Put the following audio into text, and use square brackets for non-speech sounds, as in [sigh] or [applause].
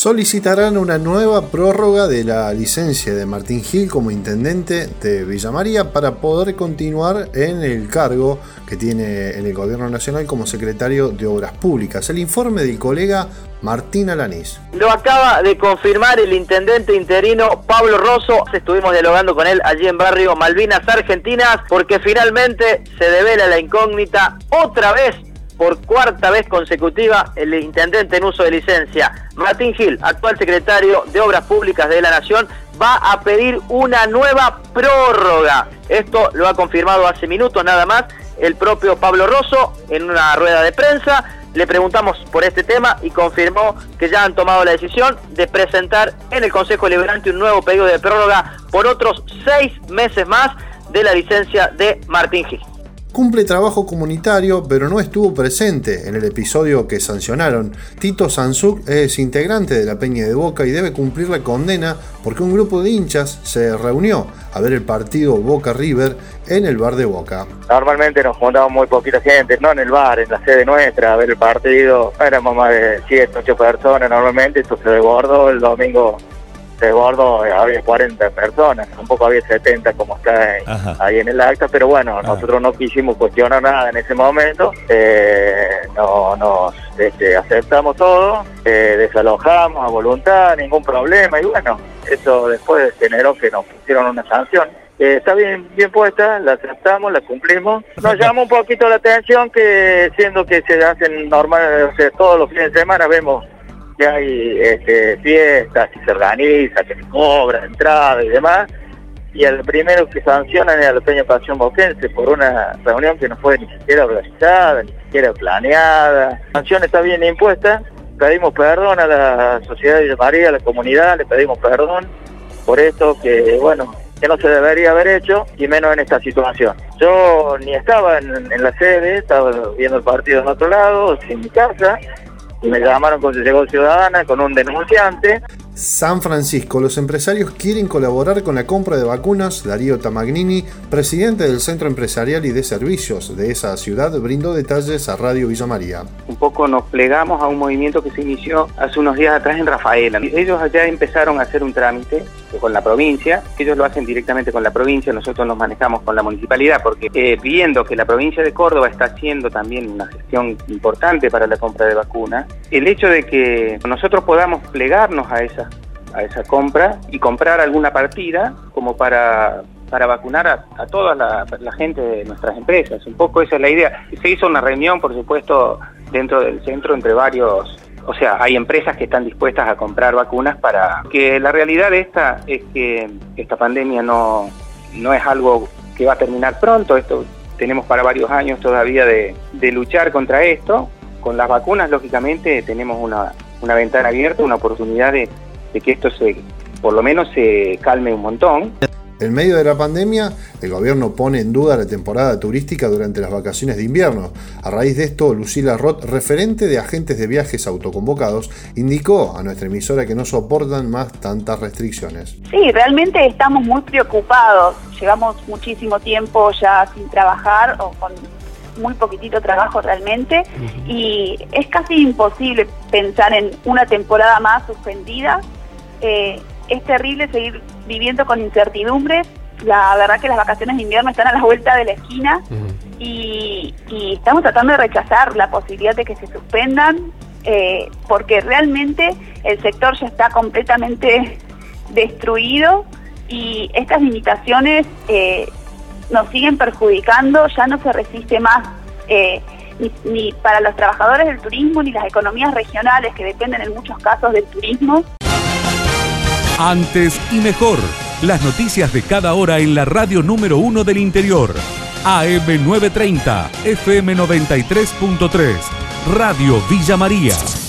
Solicitarán una nueva prórroga de la licencia de Martín Gil como intendente de Villa María para poder continuar en el cargo que tiene en el Gobierno Nacional como secretario de Obras Públicas. El informe del colega Martín Alanís. Lo acaba de confirmar el intendente interino Pablo Rosso. Estuvimos dialogando con él allí en barrio Malvinas Argentinas porque finalmente se devela la incógnita otra vez por cuarta vez consecutiva el intendente en uso de licencia, Martín Gil, actual secretario de Obras Públicas de la Nación, va a pedir una nueva prórroga. Esto lo ha confirmado hace minutos nada más el propio Pablo Rosso en una rueda de prensa le preguntamos por este tema y confirmó que ya han tomado la decisión de presentar en el Consejo Liberante un nuevo pedido de prórroga por otros seis meses más de la licencia de Martín Gil. Cumple trabajo comunitario, pero no estuvo presente en el episodio que sancionaron. Tito Sansuk es integrante de la Peña de Boca y debe cumplir la condena porque un grupo de hinchas se reunió a ver el partido Boca River en el bar de Boca. Normalmente nos juntamos muy poquita gente, no en el bar, en la sede nuestra, a ver el partido. Éramos más de 7, 8 personas normalmente, esto se desbordó el domingo de gordo eh, había 40 personas, un poco había 70 como está ahí, en el acta, pero bueno, nosotros no quisimos cuestionar nada en ese momento, eh, no nos este, aceptamos todo, eh, desalojamos a voluntad, ningún problema, y bueno, eso después generó que nos pusieron una sanción. está bien bien puesta, la aceptamos, la cumplimos. Nos [laughs] llama un poquito la atención que siendo que se hacen normal, o sea, todos los fines de semana vemos que hay este, fiestas y se organiza, que se cobra entrada y demás, y el primero que sancionan es al Peña Pasión Boquense por una reunión que no fue ni siquiera organizada, ni siquiera planeada. La sanción está bien impuesta, pedimos perdón a la sociedad de María, a la comunidad, le pedimos perdón por esto que, bueno, que no se debería haber hecho, y menos en esta situación. Yo ni estaba en, en la sede, estaba viendo el partido en otro lado, sin mi casa, me llamaron cuando llegó Ciudadana con un denunciante. San Francisco, los empresarios quieren colaborar con la compra de vacunas. Darío Tamagnini, presidente del Centro Empresarial y de Servicios de esa ciudad, brindó detalles a Radio Villa María. Un poco nos plegamos a un movimiento que se inició hace unos días atrás en Rafaela. Ellos allá empezaron a hacer un trámite con la provincia, ellos lo hacen directamente con la provincia, nosotros nos manejamos con la municipalidad, porque eh, viendo que la provincia de Córdoba está haciendo también una gestión importante para la compra de vacunas, el hecho de que nosotros podamos plegarnos a esa, a esa compra y comprar alguna partida como para para vacunar a, toda la, la, gente de nuestras empresas. Un poco esa es la idea. Se hizo una reunión, por supuesto, dentro del centro entre varios o sea, hay empresas que están dispuestas a comprar vacunas para que la realidad esta es que esta pandemia no, no es algo que va a terminar pronto, esto tenemos para varios años todavía de, luchar contra esto. Con las vacunas, lógicamente, tenemos una, una ventana abierta, una oportunidad de, de que esto se, por lo menos se calme un montón. En medio de la pandemia, el gobierno pone en duda la temporada turística durante las vacaciones de invierno. A raíz de esto, Lucila Roth, referente de agentes de viajes autoconvocados, indicó a nuestra emisora que no soportan más tantas restricciones. Sí, realmente estamos muy preocupados. Llevamos muchísimo tiempo ya sin trabajar o con muy poquitito trabajo realmente y es casi imposible pensar en una temporada más suspendida. Eh, es terrible seguir viviendo con incertidumbres. La verdad que las vacaciones de invierno están a la vuelta de la esquina y, estamos tratando de rechazar la posibilidad de que se suspendan eh, porque realmente el sector ya está completamente [laughs] destruido y estas limitaciones eh, nos siguen perjudicando, ya no se resiste más eh, ni, ni, para los trabajadores del turismo ni las economías regionales que dependen en muchos casos del turismo. Antes y mejor. Las noticias de cada hora en la radio número uno del interior. AM 930, FM 93.3, Radio Villa María.